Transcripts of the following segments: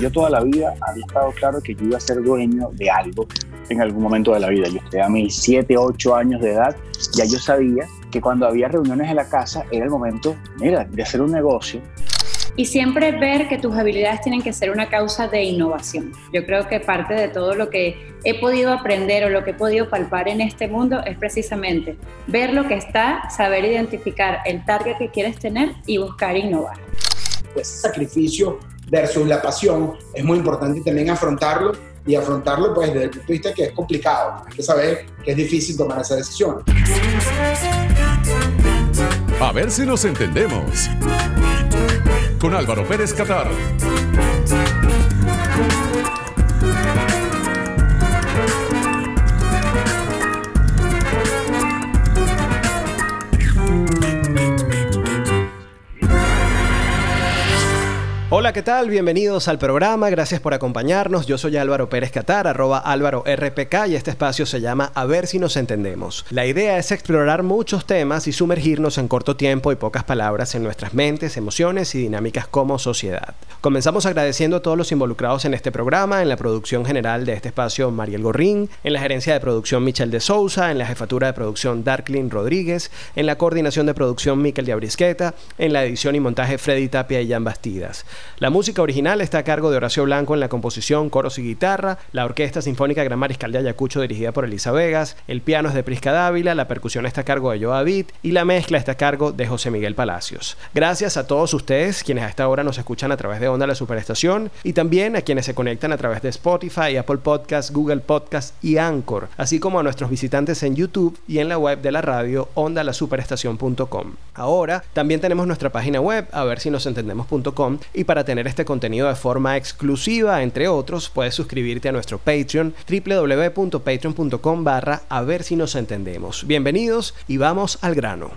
Yo toda la vida había estado claro que yo iba a ser dueño de algo en algún momento de la vida. Yo tenía mis 7, 8 años de edad, ya yo sabía que cuando había reuniones en la casa era el momento, mira, de hacer un negocio. Y siempre ver que tus habilidades tienen que ser una causa de innovación. Yo creo que parte de todo lo que he podido aprender o lo que he podido palpar en este mundo es precisamente ver lo que está, saber identificar el target que quieres tener y buscar innovar. Ese sacrificio versus la pasión es muy importante también afrontarlo y afrontarlo pues desde el punto de vista que es complicado. Hay que saber que es difícil tomar esa decisión. A ver si nos entendemos. Con Álvaro Pérez Catar. Hola, ¿qué tal? Bienvenidos al programa, gracias por acompañarnos. Yo soy Álvaro Pérez Catar, arroba Álvaro RPK y este espacio se llama A ver si nos entendemos. La idea es explorar muchos temas y sumergirnos en corto tiempo y pocas palabras en nuestras mentes, emociones y dinámicas como sociedad. Comenzamos agradeciendo a todos los involucrados en este programa, en la producción general de este espacio Mariel Gorrín, en la gerencia de producción Michel de Sousa, en la jefatura de producción Darklin Rodríguez, en la coordinación de producción Miquel de Abrisqueta, en la edición y montaje Freddy Tapia y Jan Bastidas. La música original está a cargo de Horacio Blanco en la composición, coros y guitarra, la Orquesta Sinfónica Gran Mariscal de Ayacucho dirigida por Elisa Vegas, el piano es de Prisca Dávila, la percusión está a cargo de Joa Vid y la mezcla está a cargo de José Miguel Palacios. Gracias a todos ustedes quienes a esta hora nos escuchan a través de Onda La Superestación y también a quienes se conectan a través de Spotify, Apple Podcasts, Google Podcasts y Anchor, así como a nuestros visitantes en YouTube y en la web de la radio ondalasuperestación.com. Ahora también tenemos nuestra página web a ver si nos entendemos.com y para para tener este contenido de forma exclusiva, entre otros, puedes suscribirte a nuestro Patreon www.patreon.com barra a ver si nos entendemos. Bienvenidos y vamos al grano.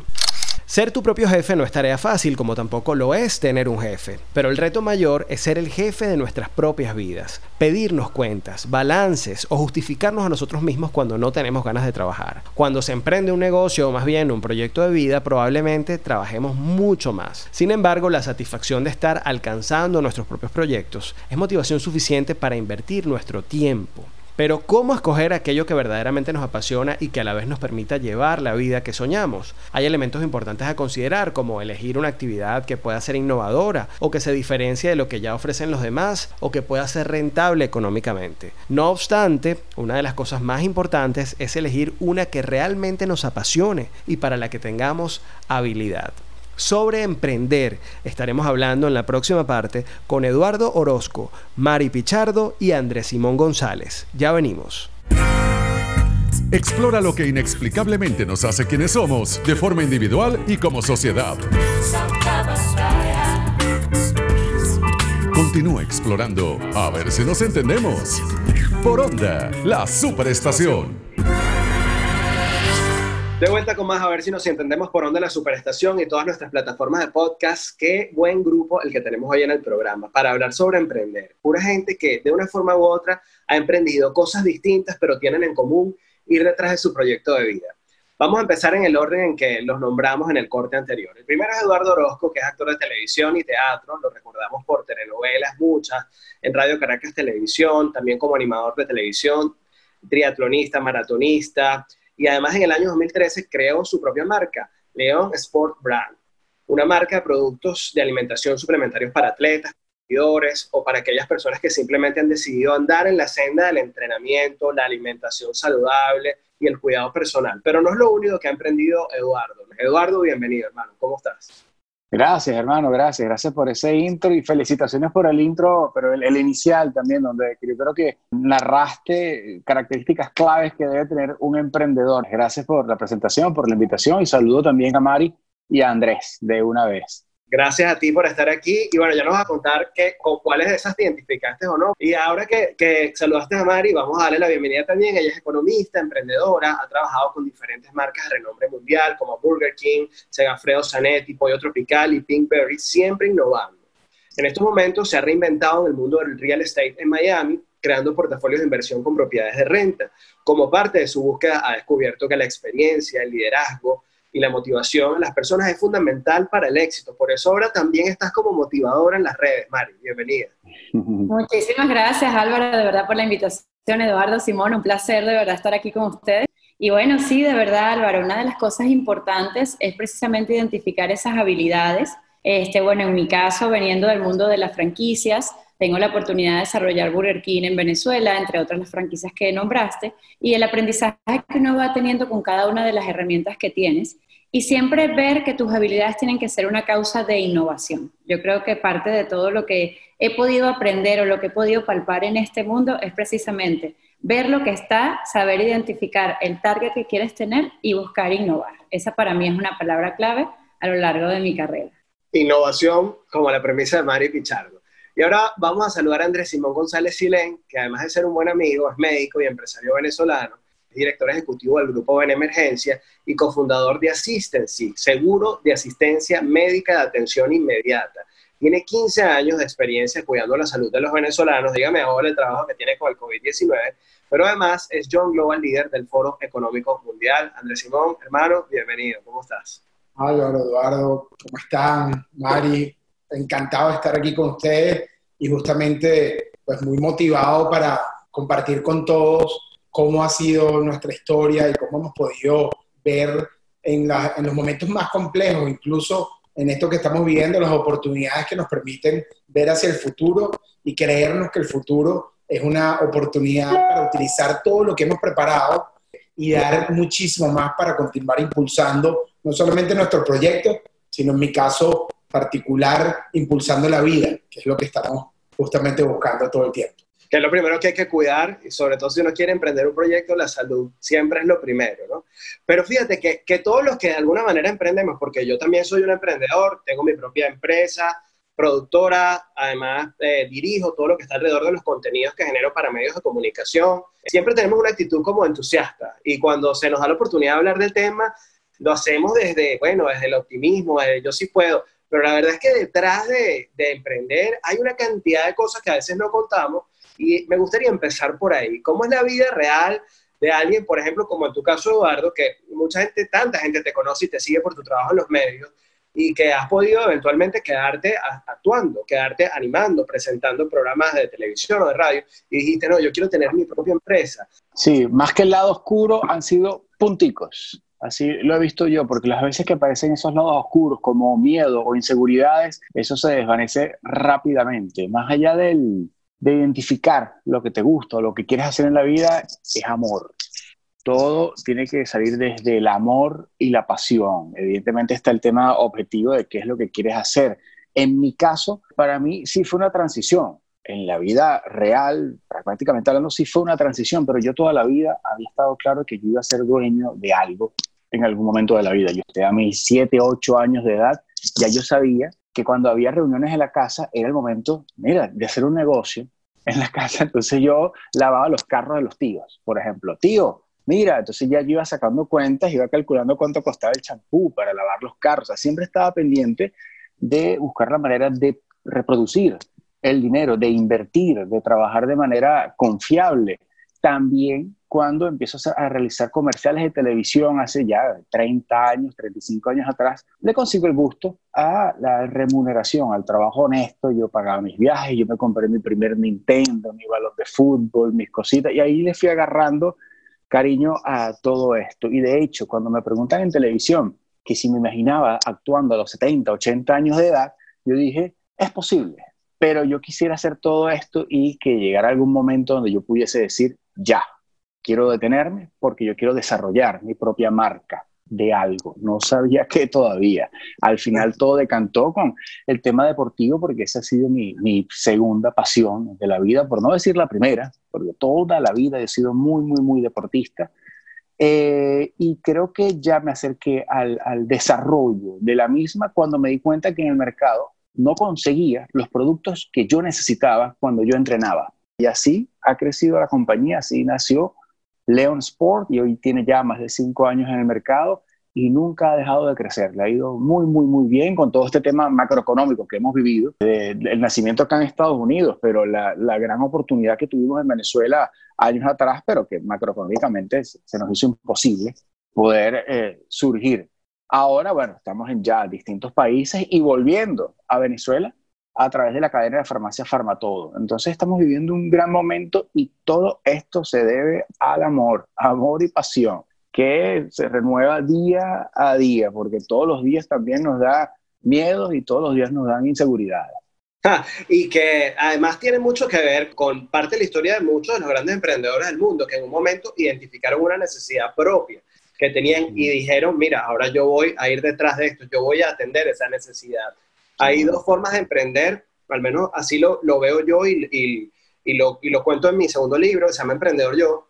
Ser tu propio jefe no es tarea fácil, como tampoco lo es tener un jefe, pero el reto mayor es ser el jefe de nuestras propias vidas, pedirnos cuentas, balances o justificarnos a nosotros mismos cuando no tenemos ganas de trabajar. Cuando se emprende un negocio o más bien un proyecto de vida, probablemente trabajemos mucho más. Sin embargo, la satisfacción de estar alcanzando nuestros propios proyectos es motivación suficiente para invertir nuestro tiempo, pero ¿cómo escoger aquello que verdaderamente nos apasiona y que a la vez nos permita llevar la vida que soñamos? Hay elementos importantes a considerar como elegir una actividad que pueda ser innovadora o que se diferencie de lo que ya ofrecen los demás o que pueda ser rentable económicamente. No obstante, una de las cosas más importantes es elegir una que realmente nos apasione y para la que tengamos habilidad sobre emprender. Estaremos hablando en la próxima parte con Eduardo Orozco, Mari Pichardo y Andrés Simón González. Ya venimos. Explora lo que inexplicablemente nos hace quienes somos, de forma individual y como sociedad. Continúa explorando, a ver si nos entendemos. Por Onda, la superestación. De vuelta con más, a ver si nos entendemos por onda la superestación y todas nuestras plataformas de podcast. Qué buen grupo el que tenemos hoy en el programa para hablar sobre emprender. Pura gente que de una forma u otra ha emprendido cosas distintas, pero tienen en común ir detrás de su proyecto de vida. Vamos a empezar en el orden en que los nombramos en el corte anterior. El primero es Eduardo Orozco, que es actor de televisión y teatro. Lo recordamos por telenovelas, muchas, en Radio Caracas Televisión, también como animador de televisión, triatlonista, maratonista y además en el año 2013 creó su propia marca, León Sport Brand, una marca de productos de alimentación suplementarios para atletas, competidores o para aquellas personas que simplemente han decidido andar en la senda del entrenamiento, la alimentación saludable y el cuidado personal. Pero no es lo único que ha emprendido Eduardo. Eduardo, bienvenido, hermano. ¿Cómo estás? Gracias, hermano, gracias. Gracias por ese intro y felicitaciones por el intro, pero el, inicial también, donde yo creo que narraste características claves que debe tener un emprendedor. Gracias por la presentación, por la invitación y saludo también a Mari y a Andrés de una vez. Gracias a ti por estar aquí. Y bueno, ya nos vas a contar que, con cuáles de esas te identificaste o no. Y ahora que, que, saludaste a Mari, vamos a darle la bienvenida también. Ella es economista, emprendedora, ha trabajado con diferentes marcas de renombre mundial como Burger King, Segafredo Zanetti, Pollo Tropical y Pinkberry, siempre innovando. En estos momentos se ha reinventado en el mundo del real estate en Miami, creando portafolios de inversión con propiedades de renta. Como parte de su búsqueda ha descubierto que la experiencia, el liderazgo, y la motivación en las personas es fundamental para el éxito. Por eso ahora también estás como motivadora en las redes, Mari. Bienvenida. Muchísimas gracias, Álvaro, de verdad, por la invitación. Eduardo, Simón, un placer de verdad estar aquí con ustedes. Y bueno, sí, de verdad, Álvaro, una de las cosas importantes es precisamente identificar esas habilidades. Este, bueno, en mi caso, veniendo del mundo de las franquicias, tengo la oportunidad de desarrollar Burger King en Venezuela, entre otras las franquicias que nombraste, y el aprendizaje que uno va teniendo con cada una de las herramientas que tienes. Y siempre ver que tus habilidades tienen que ser una causa de innovación. Yo creo que parte de todo lo que he podido aprender o lo que he podido palpar en este mundo es precisamente ver lo que está, saber identificar el target que quieres tener y buscar innovar. Esa para mí es una palabra clave a lo largo de mi carrera. Innovación como la premisa de Mari Pichardo. Y ahora vamos a saludar a Andrés Simón González Silén, que además de ser un buen amigo, es médico y empresario venezolano, es director ejecutivo del Grupo en Emergencia y cofundador de Assistency, seguro de asistencia médica de atención inmediata. Tiene 15 años de experiencia cuidando la salud de los venezolanos. Dígame ahora el trabajo que tiene con el COVID-19, pero además es John Global Líder del Foro Económico Mundial. Andrés Simón, hermano, bienvenido. ¿Cómo estás? Álvaro, Eduardo, ¿cómo están? Mari, encantado de estar aquí con ustedes y justamente pues muy motivado para compartir con todos cómo ha sido nuestra historia y cómo hemos podido ver en, en los momentos más complejos, incluso en esto que estamos viviendo, las oportunidades que nos permiten ver hacia el futuro y creernos que el futuro es una oportunidad para utilizar todo lo que hemos preparado y dar muchísimo más para continuar impulsando no solamente nuestro proyecto, sino en mi caso particular impulsando la vida, que es lo que estamos justamente buscando todo el tiempo. Que es lo primero que hay que cuidar, y sobre todo si uno quiere emprender un proyecto, la salud siempre es lo primero, ¿no? Pero fíjate que, que todos los que de alguna manera emprendemos, porque yo también soy un emprendedor, tengo mi propia empresa, productora, además eh, dirijo todo lo que está alrededor de los contenidos que genero para medios de comunicación. Siempre tenemos una actitud como entusiasta y cuando se nos da la oportunidad de hablar del tema, lo hacemos desde, bueno, desde el optimismo, desde yo sí puedo, pero la verdad es que detrás de, emprender hay una cantidad de cosas que a veces no contamos y me gustaría empezar por ahí. ¿Cómo es la vida real de alguien, por ejemplo, como en tu caso, Eduardo, que mucha gente, tanta gente te conoce y te sigue por tu trabajo en los medios y que has podido eventualmente quedarte actuando, quedarte animando, presentando programas de televisión o de radio y dijiste, no, yo quiero tener mi propia empresa. Sí, más que el lado oscuro han sido punticos. Así lo he visto yo, porque las veces que aparecen esos lados oscuros como miedo o inseguridades, eso se desvanece rápidamente. Más allá de identificar lo que te gusta o lo que quieres hacer en la vida, es amor. Todo tiene que salir desde el amor y la pasión. Evidentemente está el tema objetivo de qué es lo que quieres hacer. En mi caso, para mí sí fue una transición en la vida real, pragmáticamente hablando, sí fue una transición, pero yo toda la vida había estado claro que yo iba a ser dueño de algo en algún momento de la vida. Yo a mis 7, 8 años de edad, ya yo sabía que cuando había reuniones en la casa era el momento, mira, de hacer un negocio en la casa. Entonces yo lavaba los carros de los tíos, por ejemplo. Tío, mira, entonces ya yo iba sacando cuentas, iba calculando cuánto costaba el champú para lavar los carros. O sea, siempre estaba pendiente de buscar la manera de reproducir el dinero, de invertir, de trabajar de manera confiable. También cuando empiezo a realizar comerciales de televisión hace ya 30 años, 35 años atrás, le consigo el gusto a la remuneración, al trabajo honesto. Yo pagaba mis viajes, yo me compré mi primer Nintendo, mi balón de fútbol, mis cositas, y ahí le fui agarrando cariño a todo esto. Y de hecho, cuando me preguntan en televisión que si me imaginaba actuando a los 70, 80 años de edad, yo dije, es posible, pero yo quisiera hacer todo esto y que llegara algún momento donde yo pudiese decir, ya, quiero detenerme porque yo quiero desarrollar mi propia marca de algo. No sabía qué todavía. Al final todo decantó con el tema deportivo porque esa ha sido mi, segunda pasión de la vida, por no decir la primera, porque toda la vida he sido muy, muy, muy deportista. Eh, y creo que ya me acerqué al, al desarrollo de la misma cuando me di cuenta que en el mercado no conseguía los productos que yo necesitaba cuando yo entrenaba. Y así ha crecido la compañía, así nació Leon Sport y hoy tiene ya más de cinco años en el mercado y nunca ha dejado de crecer. Le ha ido muy, muy, muy bien con todo este tema macroeconómico que hemos vivido, el nacimiento acá en Estados Unidos, pero la, gran oportunidad que tuvimos en Venezuela años atrás, pero que macroeconómicamente se nos hizo imposible poder eh, surgir Ahora, bueno, estamos en ya distintos países y volviendo a Venezuela a través de la cadena de farmacia Farmatodo. Entonces estamos viviendo un gran momento y todo esto se debe al amor, amor y pasión, que se renueva día a día, porque todos los días también nos da miedos y todos los días nos dan inseguridades. Ah, y que además tiene mucho que ver con parte de la historia de muchos de los grandes emprendedores del mundo, que en un momento identificaron una necesidad propia que tenían y dijeron, mira, ahora yo voy a ir detrás de esto, yo voy a atender esa necesidad. Hay dos formas de emprender, al menos así lo, lo veo yo y, y, y, lo, y lo cuento en mi segundo libro, se llama Emprendedor Yo.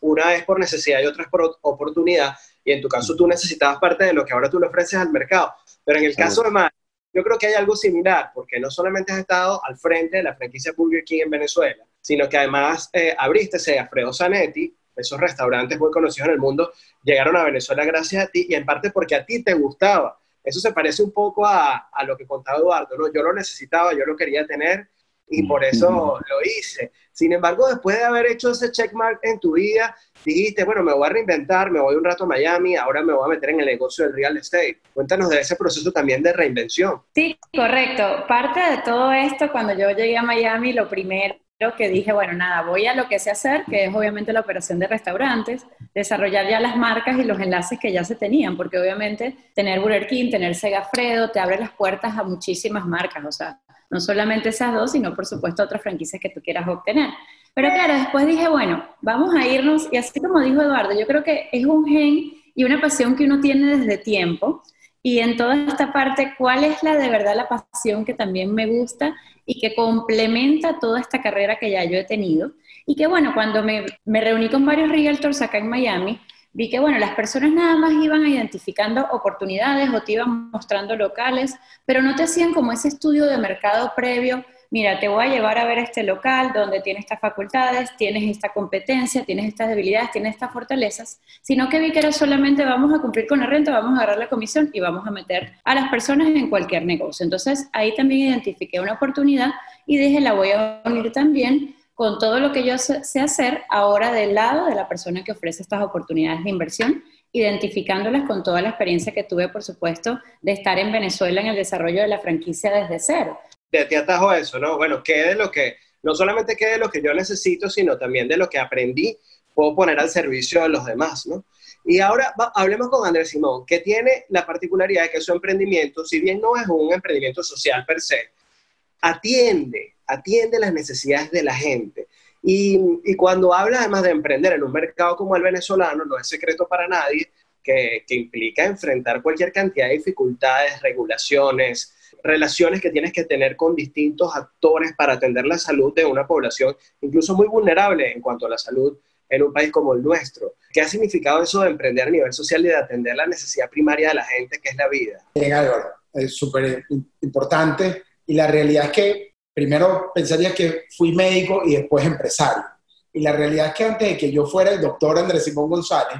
Una es por necesidad y otra es por oportunidad. Y en tu caso tú necesitabas parte de lo que ahora tú le ofreces al mercado. Pero en el caso de Mario, yo creo que hay algo similar, porque no solamente has estado al frente de la franquicia Burger King en Venezuela, sino que además eh, abriste ese Alfredo Zanetti, esos restaurantes muy conocidos en el mundo, llegaron a Venezuela gracias a ti y en parte porque a ti te gustaba. Eso se parece un poco a, a lo que contaba Eduardo, ¿no? Yo lo necesitaba, yo lo quería tener y por eso lo hice. Sin embargo, después de haber hecho ese checkmark en tu vida, dijiste, bueno, me voy a reinventar, me voy un rato a Miami, ahora me voy a meter en el negocio del real estate. Cuéntanos de ese proceso también de reinvención. Sí, correcto. Parte de todo esto, cuando yo llegué a Miami, lo primero que dije, bueno, nada, voy a lo que sé hacer, que es obviamente la operación de restaurantes, desarrollar ya las marcas y los enlaces que ya se tenían, porque obviamente tener Burger King, tener Segafredo, te abre las puertas a muchísimas marcas, o sea, no solamente esas dos, sino por supuesto otras franquicias que tú quieras obtener. Pero claro, después dije, bueno, vamos a irnos, y así como dijo Eduardo, yo creo que es un gen y una pasión que uno tiene desde tiempo, y en toda esta parte, ¿cuál es la de verdad la pasión que también me gusta y que complementa toda esta carrera que ya yo he tenido? Y que bueno, cuando me, me reuní con varios realtors acá en Miami, vi que bueno, las personas nada más iban identificando oportunidades o te iban mostrando locales, pero no te hacían como ese estudio de mercado previo mira, te voy a llevar a ver este local donde tiene estas facultades, tienes esta competencia, tienes estas debilidades, tienes estas fortalezas, sino que vi que era solamente vamos a cumplir con la renta, vamos a agarrar la comisión y vamos a meter a las personas en cualquier negocio. Entonces ahí también identifiqué una oportunidad y dije, la voy a unir también con todo lo que yo sé hacer ahora del lado de la persona que ofrece estas oportunidades de inversión identificándolas con toda la experiencia que tuve, por supuesto, de estar en Venezuela en el desarrollo de la franquicia desde cero de ti atajo eso, ¿no? Bueno, ¿qué de lo que, no solamente qué de lo que yo necesito, sino también de lo que aprendí, puedo poner al servicio de los demás, ¿no? Y ahora hablemos con Andrés Simón, que tiene la particularidad de que su emprendimiento, si bien no es un emprendimiento social per se, atiende, atiende las necesidades de la gente. Y, y, cuando habla además de emprender en un mercado como el venezolano, no es secreto para nadie, que, que implica enfrentar cualquier cantidad de dificultades, regulaciones, relaciones que tienes que tener con distintos actores para atender la salud de una población incluso muy vulnerable en cuanto a la salud en un país como el nuestro. ¿Qué ha significado eso de emprender a nivel social y de atender la necesidad primaria de la gente, que es la vida? Bien, Álvaro, es súper importante. Y la realidad es que primero pensaría que fui médico y después empresario. Y la realidad es que antes de que yo fuera el doctor Andrés Simón González,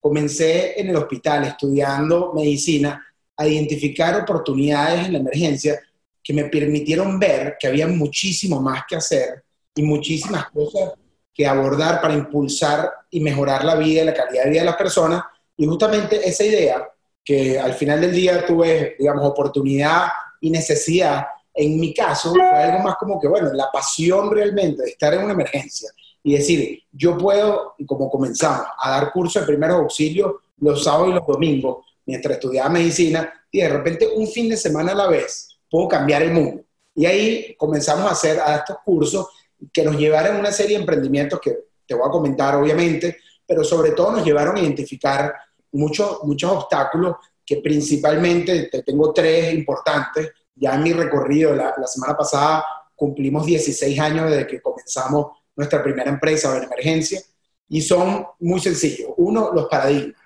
comencé en el hospital estudiando medicina a identificar oportunidades en la emergencia que me permitieron ver que había muchísimo más que hacer y muchísimas cosas que abordar para impulsar y mejorar la vida y la calidad de vida de las personas. Y justamente esa idea, que al final del día tuve, digamos, oportunidad y necesidad, en mi caso fue algo más como que, bueno, la pasión realmente de estar en una emergencia y decir, yo puedo, como comenzamos, a dar cursos de primeros auxilios los sábados y los domingos, mientras estudiaba medicina, y de repente un fin de semana a la vez puedo cambiar el mundo. Y ahí comenzamos a hacer a estos cursos que nos llevaron a una serie de emprendimientos que te voy a comentar, obviamente, pero sobre todo nos llevaron a identificar muchos, muchos obstáculos que principalmente, te tengo tres importantes, ya en mi recorrido, la, la semana pasada cumplimos 16 años desde que comenzamos nuestra primera empresa de emergencia, y son muy sencillos. Uno, los paradigmas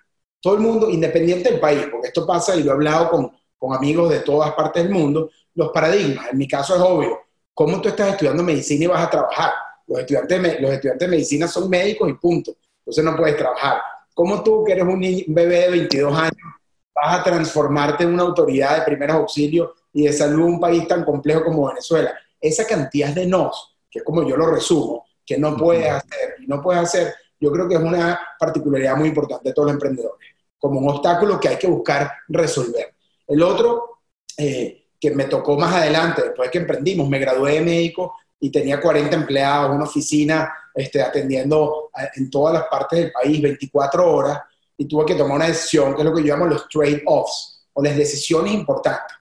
todo el mundo, independiente del país, porque esto pasa y lo he hablado con, con amigos de todas partes del mundo, los paradigmas, en mi caso es obvio, ¿cómo tú estás estudiando medicina y vas a trabajar? Los estudiantes, los estudiantes de medicina son médicos y punto, entonces no puedes trabajar. ¿Cómo tú, que eres un, bebé de 22 años, vas a transformarte en una autoridad de primeros auxilios y de salud en un país tan complejo como Venezuela? Esa cantidad de nos, que es como yo lo resumo, que no puedes hacer y no puedes hacer, yo creo que es una particularidad muy importante de todos los emprendedores como un obstáculo que hay que buscar resolver. El otro, eh, que me tocó más adelante, después que emprendimos, me gradué de médico y tenía 40 empleados, una oficina este, atendiendo en todas las partes del país 24 horas y tuve que tomar una decisión, que es lo que yo llamo los trade-offs o las decisiones importantes.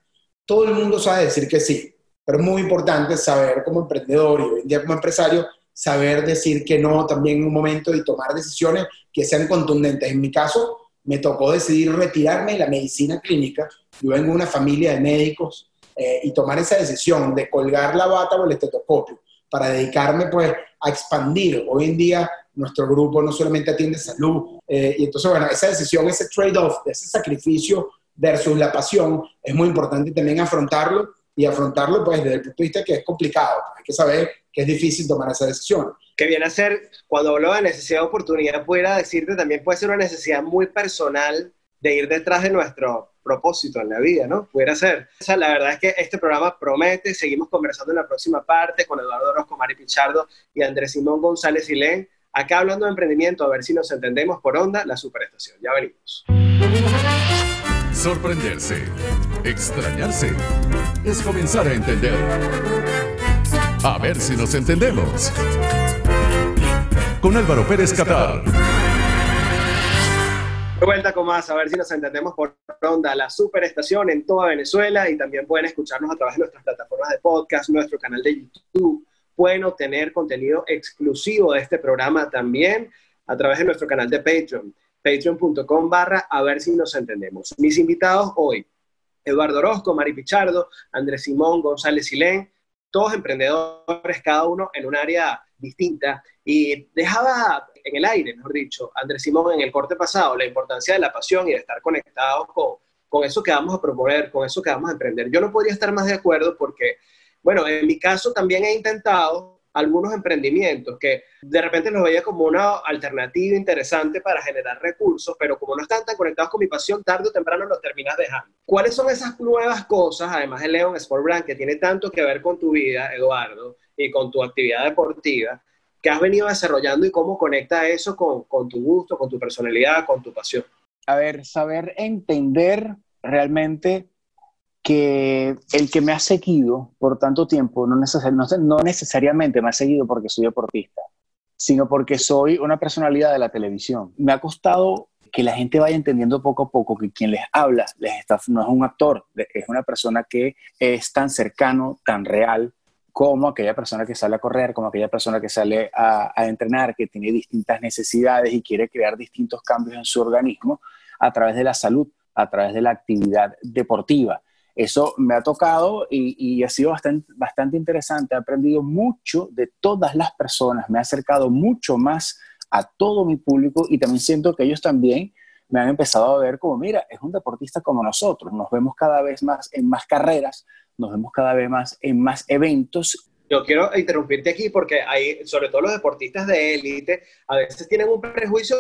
Todo el mundo sabe decir que sí, pero es muy importante saber como emprendedor y hoy en día como empresario, saber decir que no también en un momento y tomar decisiones que sean contundentes. En mi caso, me tocó decidir retirarme de la medicina clínica. Yo vengo de una familia de médicos eh, y tomar esa decisión de colgar la bata o el estetoscopio para dedicarme pues a expandir. Hoy en día nuestro grupo no solamente atiende salud eh, y entonces bueno, esa decisión, ese trade-off, ese sacrificio versus la pasión es muy importante también afrontarlo y afrontarlo pues desde el punto de vista que es complicado. Hay que saber que es difícil tomar esa decisión. Que viene a ser, cuando hablo de necesidad de oportunidad, pudiera decirte también puede ser una necesidad muy personal de ir detrás de nuestro propósito en la vida, ¿no? Pudiera ser. O sea, la verdad es que este programa promete, seguimos conversando en la próxima parte con Eduardo Orozco, Mari Pichardo y Andrés Simón González Ilén, acá hablando de emprendimiento, a ver si nos entendemos por onda, la superestación. Ya venimos. Sorprenderse, extrañarse, es comenzar a entender. A ver si nos entendemos. Con Álvaro Pérez Catar. De vuelta con más, a ver si nos entendemos por ronda, la superestación en toda Venezuela y también pueden escucharnos a través de nuestras plataformas de podcast, nuestro canal de YouTube. Pueden obtener contenido exclusivo de este programa también a través de nuestro canal de Patreon, patreon.com barra a ver si nos entendemos. Mis invitados hoy, Eduardo Orozco, Mari Pichardo, Andrés Simón, González Silén, todos emprendedores, cada uno en un área distinta. Y dejaba en el aire, mejor dicho, Andrés Simón en el corte pasado, la importancia de la pasión y de estar conectados con, con eso que vamos a proponer, con eso que vamos a emprender. Yo no podría estar más de acuerdo porque, bueno, en mi caso también he intentado algunos emprendimientos que de repente los veía como una alternativa interesante para generar recursos, pero como no están tan conectados con mi pasión, tarde o temprano los terminas dejando. ¿Cuáles son esas nuevas cosas, además de Leon Sport Brand, que tiene tanto que ver con tu vida, Eduardo, y con tu actividad deportiva, que has venido desarrollando y cómo conecta eso con, con tu gusto, con tu personalidad, con tu pasión? A ver, saber entender realmente que el que me ha seguido por tanto tiempo no, no, necesariamente me ha seguido porque soy deportista, sino porque soy una personalidad de la televisión. Me ha costado que la gente vaya entendiendo poco a poco que quien les habla les está, no es un actor, es una persona que es tan cercano, tan real, como aquella persona que sale a correr, como aquella persona que sale a, entrenar, que tiene distintas necesidades y quiere crear distintos cambios en su organismo a través de la salud, a través de la actividad deportiva. Eso me ha tocado y, ha sido bastante interesante. He aprendido mucho de todas las personas, me ha acercado mucho más a todo mi público y también siento que ellos también me han empezado a ver como, mira, es un deportista como nosotros, nos vemos cada vez más en más carreras, nos vemos cada vez más en más eventos. Yo quiero interrumpirte aquí porque hay, sobre todo los deportistas de élite, a veces tienen un prejuicio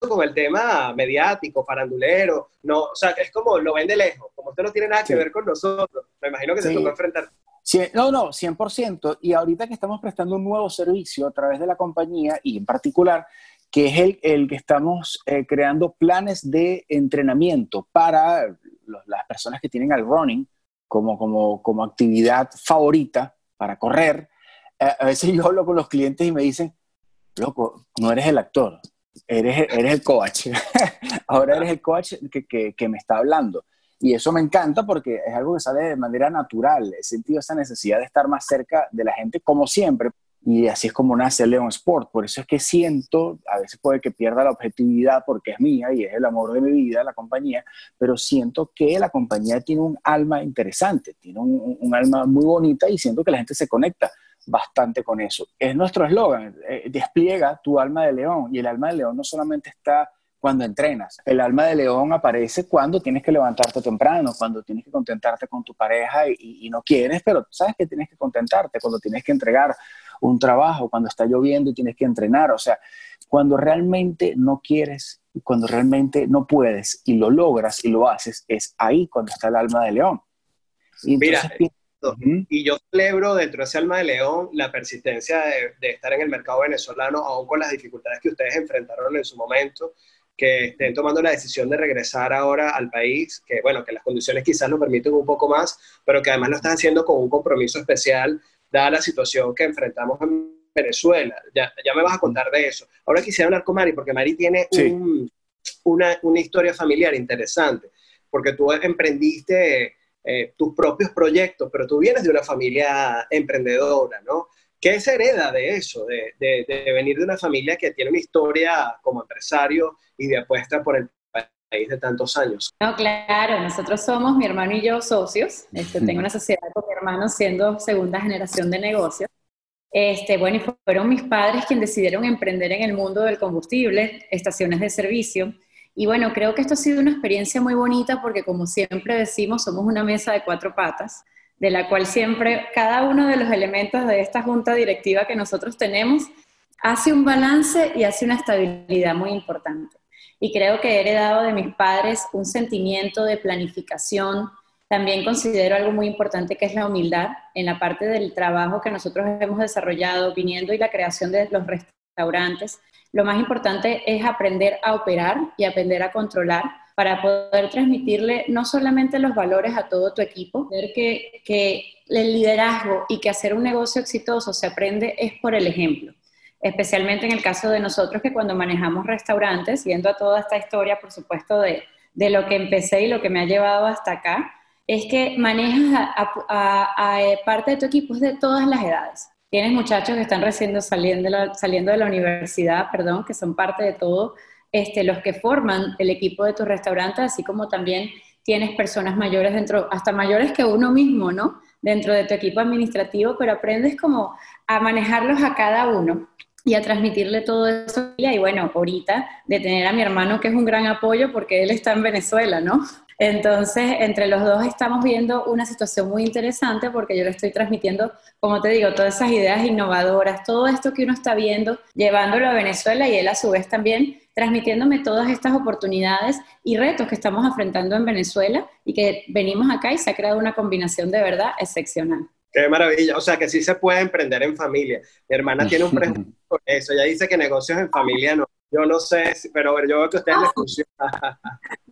con el tema mediático, farandulero, no, o sea, es como lo ven de lejos, como usted no tiene nada que ver con nosotros, me imagino que se tocó enfrentar. no, no, 100%. Y ahorita que estamos prestando un nuevo servicio a través de la compañía y en particular, que es el, el que estamos eh, creando planes de entrenamiento para las personas que tienen al running como, como, como actividad favorita para correr. A veces yo hablo con los clientes y me dicen, loco, no eres el actor, eres, eres el coach. Ahora eres el coach que, que, que, me está hablando. Y eso me encanta porque es algo que sale de manera natural. He sentido esa necesidad de estar más cerca de la gente, como siempre. Y así es como nace Leon Sport. Por eso es que siento, a veces puede que pierda la objetividad porque es mía y es el amor de mi vida, la compañía, pero siento que la compañía tiene un alma interesante, tiene un, un alma muy bonita y siento que la gente se conecta bastante con eso. Es nuestro eslogan, eh, despliega tu alma de león y el alma de león no solamente está cuando entrenas, el alma de león aparece cuando tienes que levantarte temprano, cuando tienes que contentarte con tu pareja y, no quieres, pero sabes que tienes que contentarte, cuando tienes que entregar un trabajo, cuando está lloviendo y tienes que entrenar, o sea, cuando realmente no quieres, cuando realmente no puedes y lo logras y lo haces, es ahí cuando está el alma de león. Y Mira, y yo celebro dentro de ese alma de león la persistencia de, estar en el mercado venezolano, aún con las dificultades que ustedes enfrentaron en su momento. que estén tomando la decisión de regresar ahora al país, que bueno, que las condiciones quizás lo permiten un poco más, pero que además lo están haciendo con un compromiso especial, dada la situación que enfrentamos en Venezuela. Ya, ya me vas a contar de eso. Ahora quisiera hablar con Mari, porque Mari tiene una, una, historia familiar interesante, porque tú emprendiste eh, tus propios proyectos, pero tú vienes de una familia emprendedora, ¿no? ¿Qué se hereda de eso, de, de, de, venir de una familia que tiene una historia como empresario y de apuesta por el país de tantos años? No, claro, nosotros somos, mi hermano y yo, socios. Este, tengo una sociedad con mi hermano siendo segunda generación de negocios. Este, bueno, y fueron mis padres quienes decidieron emprender en el mundo del combustible, estaciones de servicio. Y bueno, creo que esto ha sido una experiencia muy bonita porque como siempre decimos, somos una mesa de cuatro patas de la cual siempre cada uno de los elementos de esta junta directiva que nosotros tenemos hace un balance y hace una estabilidad muy importante. Y creo que he heredado de mis padres un sentimiento de planificación. También considero algo muy importante que es la humildad en la parte del trabajo que nosotros hemos desarrollado viniendo y la creación de los restaurantes. Lo más importante es aprender a operar y aprender a controlar para poder transmitirle no solamente los valores a todo tu equipo, ver que, que el liderazgo y que hacer un negocio exitoso se aprende es por el ejemplo especialmente en el caso de nosotros que cuando manejamos restaurantes, viendo a toda esta historia, por supuesto, de, de lo que empecé y lo que me ha llevado hasta acá, es que manejas a, a, a, eh, parte de tu equipo de todas las edades. Tienes muchachos que están recién saliendo, saliendo de la universidad, perdón, que son parte de todo este, los que forman el equipo de tu restaurante, así como también tienes personas mayores dentro, hasta mayores que uno mismo, ¿no? Dentro de tu equipo administrativo, pero aprendes como a manejarlos a cada uno y a transmitirle todo eso. Y bueno, ahorita de tener a mi hermano, que es un gran apoyo porque él está en Venezuela, ¿no? Entonces, entre los dos estamos viendo una situación muy interesante porque yo le estoy transmitiendo, como te digo, todas esas ideas innovadoras, todo esto que uno está viendo, llevándolo a Venezuela y él a su vez también transmitiéndome todas estas oportunidades y retos que estamos afrontando en Venezuela y que venimos acá y se ha creado una combinación de verdad excepcional. Qué maravilla, o sea que sí se puede emprender en familia. Mi hermana tiene un prejuicio por eso, ella dice que negocios en familia no. Yo no sé, pero yo veo que a ustedes les funciona.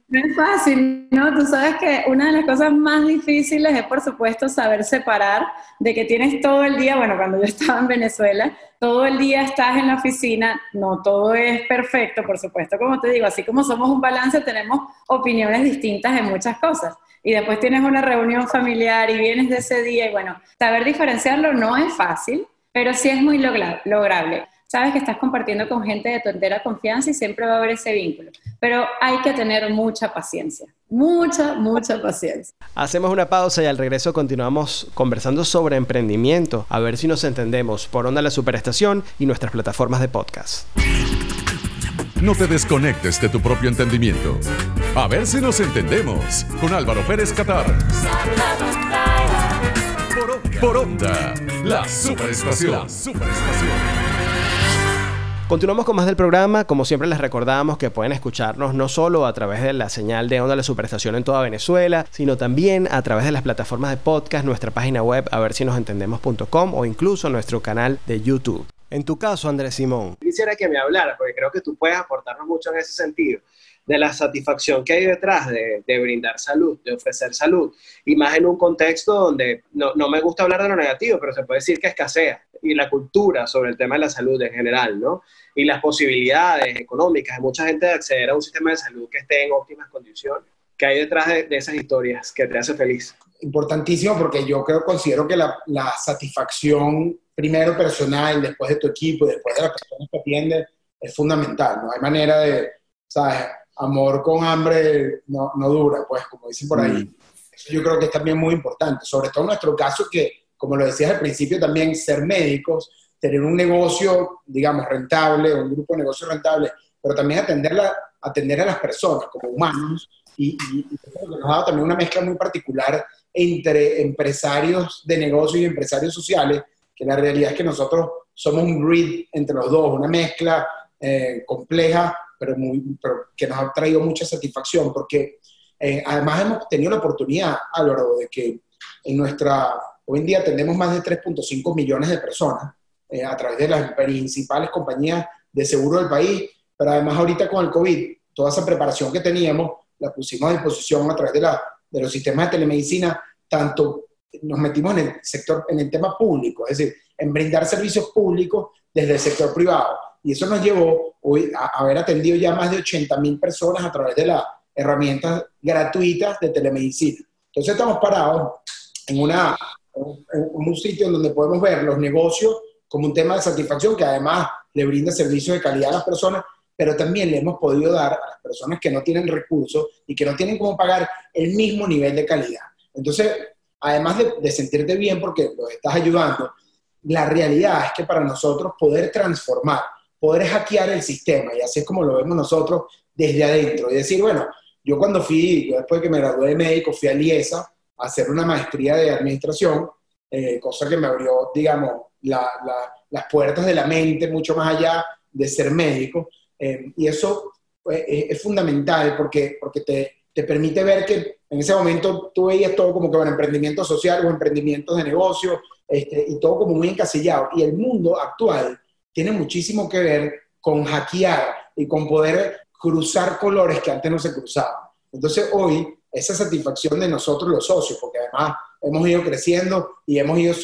No es fácil, ¿no? Tú sabes que una de las cosas más difíciles es, por supuesto, saber separar de que tienes todo el día, bueno, cuando yo estaba en Venezuela, todo el día estás en la oficina, no todo es perfecto, por supuesto, como te digo, así como somos un balance, tenemos opiniones distintas en muchas cosas. Y después tienes una reunión familiar y vienes de ese día y bueno, saber diferenciarlo no es fácil, pero sí es muy lograble sabes que estás compartiendo con gente de tu entera confianza y siempre va a haber ese vínculo. Pero hay que tener mucha paciencia, mucha, mucha paciencia. Hacemos una pausa y al regreso continuamos conversando sobre emprendimiento, a ver si nos entendemos por Onda La Superestación y nuestras plataformas de podcast. No te desconectes de tu propio entendimiento. A ver si nos entendemos con Álvaro Pérez Catar. Por, Onda, la superestación. La superestación. Continuamos con más del programa. Como siempre les recordamos que pueden escucharnos no solo a través de la señal de Onda La Superestación en toda Venezuela, sino también a través de las plataformas de podcast, nuestra página web a ver si nos entendemos.com o incluso nuestro canal de YouTube. En tu caso, Andrés Simón. Quisiera que me hablara, porque creo que tú puedes aportarnos mucho en ese sentido, de la satisfacción que hay detrás de, de brindar salud, de ofrecer salud, y más en un contexto donde no, no me gusta hablar de lo negativo, pero se puede decir que escasea y la cultura sobre el tema de la salud en general, ¿no? Y las posibilidades económicas de mucha gente de acceder a un sistema de salud que esté en óptimas condiciones. ¿Qué hay detrás de, de esas historias que te hace feliz? Importantísimo porque yo creo, considero que la, la satisfacción, primero personal, después de tu equipo, después de las personas que atiendes, es fundamental. No hay manera de, ¿sabes? Amor con hambre no, no dura, pues, como dicen por ahí. Mm. Eso yo creo que es también muy importante, sobre todo en nuestro caso que como lo decías al principio, también ser médicos, tener un negocio, digamos, rentable, un grupo de negocios rentable, pero también atenderla, atender a las personas como humanos. Y, y, nos ha dado también una mezcla muy particular entre empresarios de negocios y empresarios sociales, que la realidad es que nosotros somos un grid entre los dos, una mezcla eh, compleja, pero, muy, pero, que nos ha traído mucha satisfacción, porque eh, además hemos tenido la oportunidad, Álvaro, de que en nuestra Hoy en día tenemos más de 3.5 millones de personas eh, a través de las principales compañías de seguro del país, pero además ahorita con el COVID toda esa preparación que teníamos, la pusimos a disposición a través de, la, de los sistemas de telemedicina, tanto nos metimos en el sector, en el tema público, es decir, en brindar servicios públicos desde el sector privado. Y eso nos llevó hoy a haber atendido ya más de 80 mil personas a través de las herramientas gratuitas de telemedicina. Entonces estamos parados en, un sitio donde podemos ver los negocios como un tema de satisfacción que además le brinda servicios de calidad a las personas, pero también le hemos podido dar a las personas que no tienen recursos y que no tienen cómo pagar el mismo nivel de calidad. Entonces, además de, sentirte bien porque los estás ayudando, la realidad es que para nosotros poder transformar, poder hackear el sistema, y así es como lo vemos nosotros desde adentro, y decir, bueno, yo cuando fui, después que me gradué de médico, fui a Liesa a hacer una maestría de administración, eh, cosa que me abrió, digamos, las puertas de la mente mucho más allá de ser médico. Eh, y eso pues, es, fundamental porque, porque te, te, permite ver que en ese momento tú veías todo como que un emprendimiento social o emprendimientos de negocio este, y todo como muy encasillado. Y el mundo actual tiene muchísimo que ver con hackear y con poder cruzar colores que antes no se cruzaban. Entonces hoy esa satisfacción de nosotros los socios, porque además hemos ido creciendo y hemos ido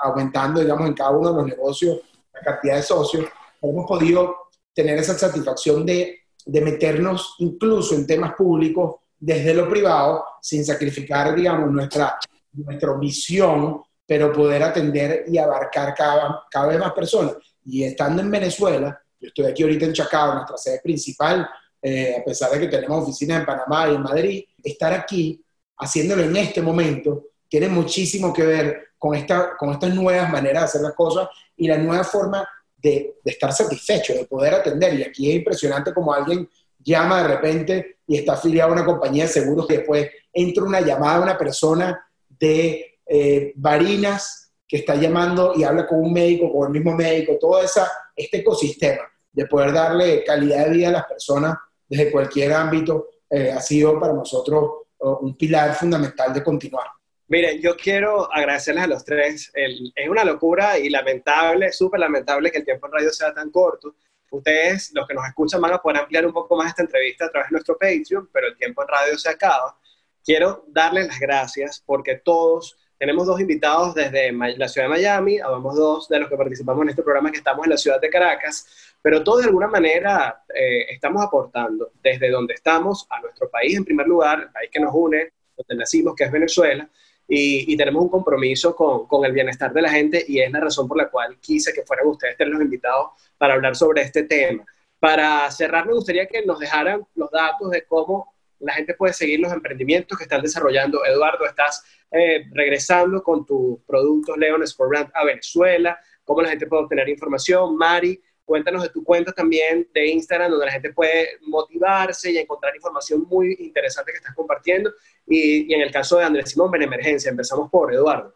aumentando, digamos, en cada uno de los negocios la cantidad de socios, hemos podido tener esa satisfacción de, de meternos incluso en temas públicos desde lo privado, sin sacrificar, digamos, nuestra, nuestra visión, pero poder atender y abarcar cada, cada vez más personas. Y estando en Venezuela, yo estoy aquí ahorita en Chacao, nuestra sede principal, eh, a pesar de que tenemos oficinas en Panamá y en Madrid, estar aquí, haciéndolo en este momento, tiene muchísimo que ver con, esta, con estas nuevas maneras de hacer las cosas y la nueva forma de, de, estar satisfecho, de poder atender. Y aquí es impresionante como alguien llama de repente y está afiliado a una compañía de seguros y después entra una llamada de una persona de eh, Barinas que está llamando y habla con un médico, con el mismo médico, todo esa, este ecosistema de poder darle calidad de vida a las personas desde cualquier ámbito eh, ha sido para nosotros uh, un pilar fundamental de continuar. Miren, yo quiero agradecerles a los tres. es una locura y lamentable, súper lamentable que el tiempo en radio sea tan corto. Ustedes, los que nos escuchan, van a poder ampliar un poco más esta entrevista a través de nuestro Patreon, pero el tiempo en radio se acaba. Quiero darles las gracias porque todos tenemos dos invitados desde la ciudad de Miami, habemos dos de los que participamos en este programa que estamos en la ciudad de Caracas, pero todos de alguna manera eh, estamos aportando desde donde estamos a nuestro país en primer lugar, el país que nos une, donde nacimos, que es Venezuela, y, tenemos un compromiso con, con, el bienestar de la gente y es la razón por la cual quise que fueran ustedes los invitados para hablar sobre este tema. Para cerrar, me gustaría que nos dejaran los datos de cómo la gente puede seguir los emprendimientos que están desarrollando. Eduardo, estás eh, regresando con tus productos Leon Sport Brand a Venezuela, cómo la gente puede obtener información. Mari, cuéntanos de tu cuenta también de Instagram, donde la gente puede motivarse y encontrar información muy interesante que estás compartiendo. Y, en el caso de Andrés Simón, en emergencia, empezamos por Eduardo.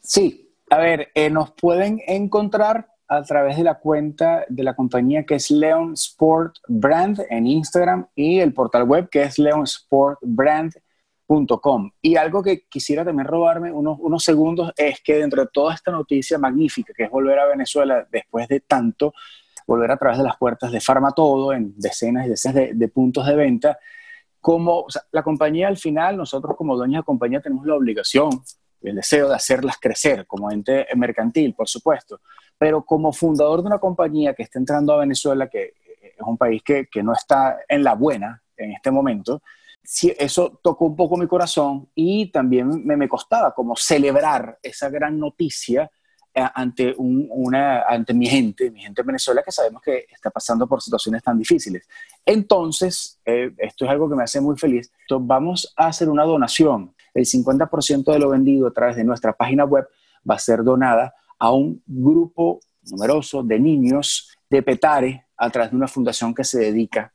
Sí, a ver, eh, nos pueden encontrar a través de la cuenta de la compañía que es Leon Sport Brand en Instagram y el portal web que es leonsportbrand.com. Y algo que quisiera también robarme unos, unos segundos es que dentro de toda esta noticia magnífica que es volver a Venezuela después de tanto, volver a través de las puertas de Farmatodo en decenas y decenas de, puntos de venta, como la compañía al final, nosotros como dueños de compañía tenemos la obligación, el deseo de hacerlas crecer como ente mercantil, por supuesto, pero como fundador de una compañía que está entrando a Venezuela, que es un país que, que no está en la buena en este momento, sí, eso tocó un poco mi corazón y también me, costaba como celebrar esa gran noticia eh, ante, un, una, ante mi gente, mi gente en Venezuela, que sabemos que está pasando por situaciones tan difíciles. Entonces, eh, esto es algo que me hace muy feliz. Entonces, vamos a hacer una donación. El 50% de lo vendido a través de nuestra página web va a ser donada a un grupo numeroso de niños de Petare a través de una fundación que se dedica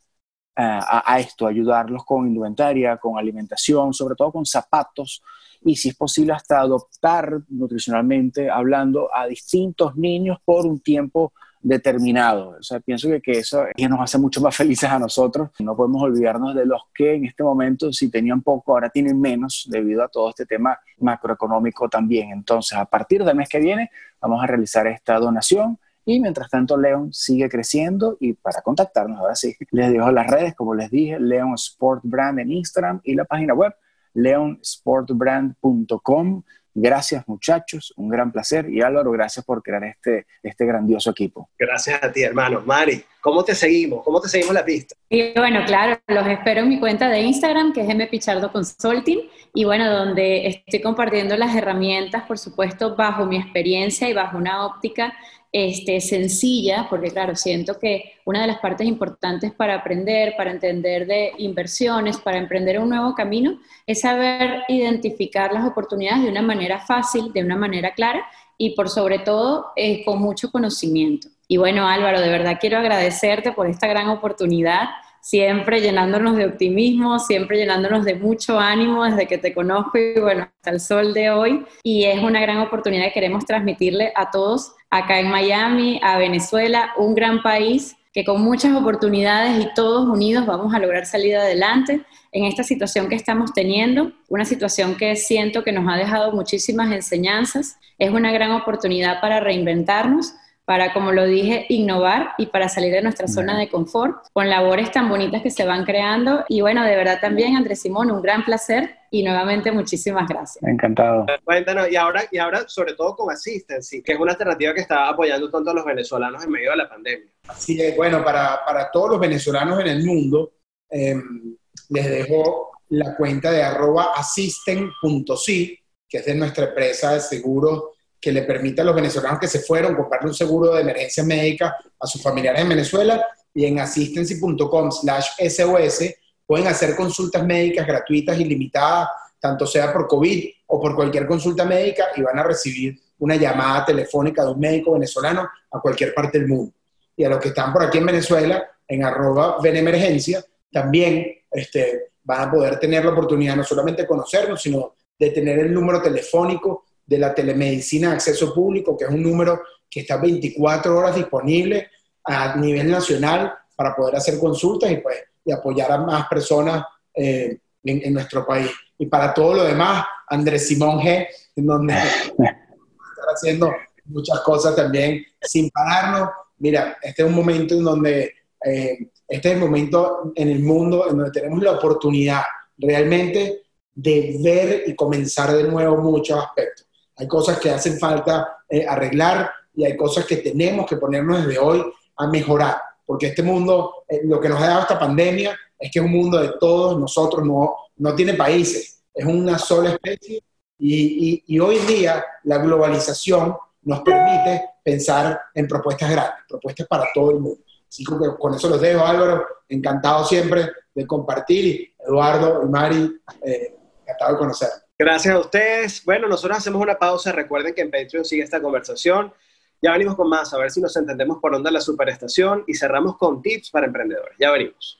eh, a, esto, ayudarlos con indumentaria, con alimentación, sobre todo con zapatos y si es posible hasta adoptar nutricionalmente hablando a distintos niños por un tiempo determinado. O sea, pienso que, que eso nos hace mucho más felices a nosotros. No podemos olvidarnos de los que en este momento, si tenían poco, ahora tienen menos debido a todo este tema macroeconómico también. Entonces, a partir del mes que viene, vamos a realizar esta donación Y mientras tanto, Leon sigue creciendo y para contactarnos, ahora sí, les dejo las redes, como les dije, Leon Sport Brand en Instagram y la página web leonsportbrand.com. Gracias muchachos, un gran placer. Y Álvaro, gracias por crear este, este grandioso equipo. Gracias a ti, hermano. Mari, ¿cómo te seguimos? ¿Cómo te seguimos la pista? Y bueno, claro, los espero en mi cuenta de Instagram, que es mpichardo consulting, y bueno, donde estoy compartiendo las herramientas, por supuesto, bajo mi experiencia y bajo una óptica este, sencilla, porque claro, siento que una de las partes importantes para aprender, para entender de inversiones, para emprender un nuevo camino, es saber identificar las oportunidades de una manera fácil, de una manera clara y por sobre todo eh, con mucho conocimiento. Y bueno, Álvaro, de verdad quiero agradecerte por esta gran oportunidad siempre llenándonos de optimismo, siempre llenándonos de mucho ánimo desde que te conozco y bueno, hasta el sol de hoy. Y es una gran oportunidad que queremos transmitirle a todos acá en Miami, a Venezuela, un gran país que con muchas oportunidades y todos unidos vamos a lograr salir adelante en esta situación que estamos teniendo, una situación que siento que nos ha dejado muchísimas enseñanzas, es una gran oportunidad para reinventarnos para, como lo dije, innovar y para salir de nuestra zona de confort con labores tan bonitas que se van creando. Y bueno, de verdad también, Andrés Simón, un gran placer y nuevamente muchísimas gracias. Encantado. Cuéntanos, y ahora, y ahora sobre todo con Assistency, que es una alternativa que está apoyando tanto a los venezolanos en medio de la pandemia. Así es, bueno, para, para todos los venezolanos en el mundo, em, les dejo la cuenta de arroba assisten.si, que es de nuestra empresa de seguros que le permite a los venezolanos que se fueron comprarle un seguro de emergencia médica a sus familiares en Venezuela y en assistancy.com slash SOS pueden hacer consultas médicas gratuitas y limitadas, tanto sea por COVID o por cualquier consulta médica y van a recibir una llamada telefónica de un médico venezolano a cualquier parte del mundo. Y a los que están por aquí en Venezuela, en arroba Venemergencia, también este, van a poder tener la oportunidad no solamente de conocernos, sino de tener el número telefónico de la telemedicina de acceso público, que es un número que está 24 horas disponible a nivel nacional para poder hacer consultas y, pues, y apoyar a más personas eh, en, nuestro país. Y para todo lo demás, Andrés Simón G, en donde está haciendo muchas cosas también sin pararnos. Mira, este es un momento en donde, eh, este es el momento en el mundo en donde tenemos la oportunidad realmente de ver y comenzar de nuevo muchos aspectos hay cosas que hacen falta eh, arreglar y hay cosas que tenemos que ponernos desde hoy a mejorar, porque este mundo, eh, lo que nos ha dado esta pandemia es que es un mundo de todos nosotros, no, no tiene países, es una sola especie y, y, hoy en día la globalización nos permite pensar en propuestas grandes, propuestas para todo el mundo. Así que con eso los dejo, Álvaro, encantado siempre de compartir, Eduardo y Mari, eh, encantado de conocerlos. Gracias a ustedes. Bueno, nosotros hacemos una pausa. Recuerden que en Patreon sigue esta conversación. Ya venimos con más, a ver si nos entendemos por onda la superestación y cerramos con tips para emprendedores. Ya venimos.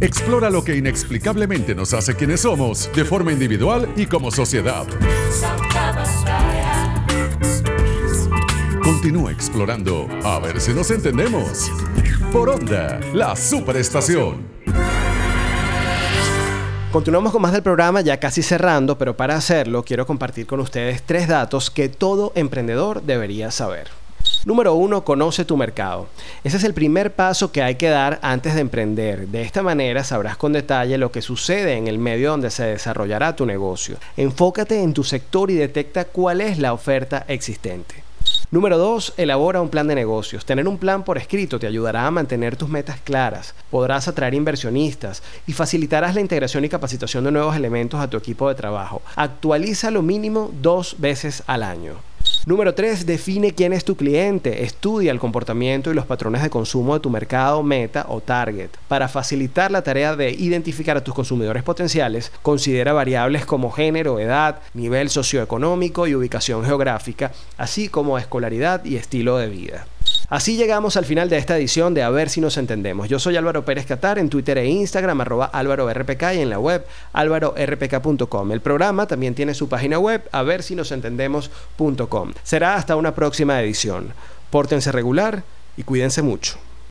Explora lo que inexplicablemente nos hace quienes somos, de forma individual y como sociedad. Continúa explorando, a ver si nos entendemos. Por onda, la superestación. Continuamos con más del programa, ya casi cerrando, pero para hacerlo quiero compartir con ustedes tres datos que todo emprendedor debería saber. Número uno, conoce tu mercado. Ese es el primer paso que hay que dar antes de emprender. De esta manera sabrás con detalle lo que sucede en el medio donde se desarrollará tu negocio. Enfócate en tu sector y detecta cuál es la oferta existente. Número 2. Elabora un plan de negocios. Tener un plan por escrito te ayudará a mantener tus metas claras. Podrás atraer inversionistas y facilitarás la integración y capacitación de nuevos elementos a tu equipo de trabajo. Actualiza lo mínimo dos veces al año. Número 3. Define quién es tu cliente. Estudia el comportamiento y los patrones de consumo de tu mercado meta o target. Para facilitar la tarea de identificar a tus consumidores potenciales, considera variables como género, edad, nivel socioeconómico y ubicación geográfica, así como escolaridad y estilo de vida. Así llegamos al final de esta edición de A ver si nos entendemos. Yo soy Álvaro Pérez Catar en Twitter e Instagram, arroba Álvaro RPK y en la web álvarorpk.com. El programa también tiene su página web, a ver si nos entendemos.com. Será hasta una próxima edición. Pórtense regular y cuídense mucho.